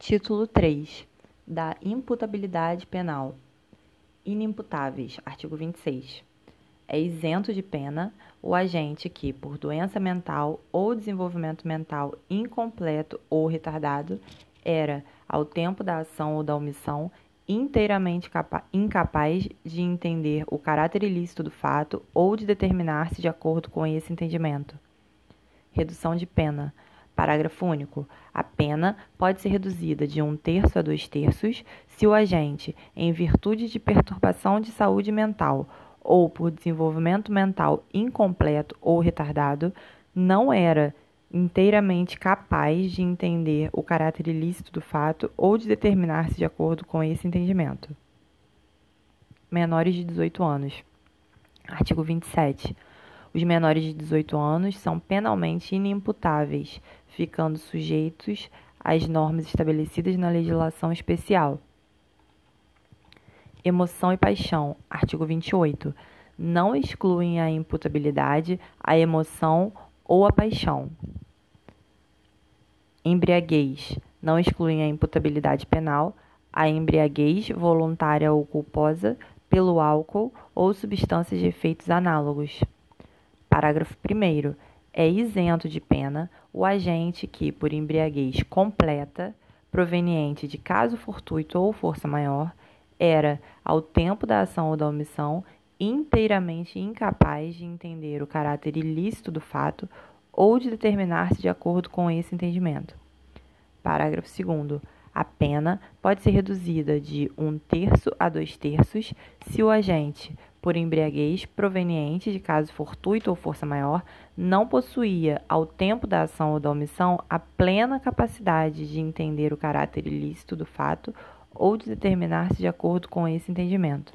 Título 3 da imputabilidade penal. Inimputáveis. Artigo 26. É isento de pena o agente que, por doença mental ou desenvolvimento mental incompleto ou retardado, era, ao tempo da ação ou da omissão, inteiramente incapaz de entender o caráter ilícito do fato ou de determinar-se de acordo com esse entendimento. Redução de pena Parágrafo único. A pena pode ser reduzida de um terço a dois terços se o agente, em virtude de perturbação de saúde mental ou por desenvolvimento mental incompleto ou retardado, não era inteiramente capaz de entender o caráter ilícito do fato ou de determinar-se de acordo com esse entendimento. Menores de 18 anos. Artigo 27. Os menores de 18 anos são penalmente inimputáveis, ficando sujeitos às normas estabelecidas na legislação especial. Emoção e paixão, artigo 28. Não excluem a imputabilidade a emoção ou a paixão. Embriaguez. Não excluem a imputabilidade penal a embriaguez voluntária ou culposa pelo álcool ou substâncias de efeitos análogos. Parágrafo 1. É isento de pena o agente que, por embriaguez completa, proveniente de caso fortuito ou força maior, era, ao tempo da ação ou da omissão, inteiramente incapaz de entender o caráter ilícito do fato ou de determinar-se de acordo com esse entendimento. Parágrafo 2. A pena pode ser reduzida de um terço a dois terços se o agente, por embriaguez proveniente de caso fortuito ou força maior, não possuía, ao tempo da ação ou da omissão, a plena capacidade de entender o caráter ilícito do fato ou de determinar-se de acordo com esse entendimento.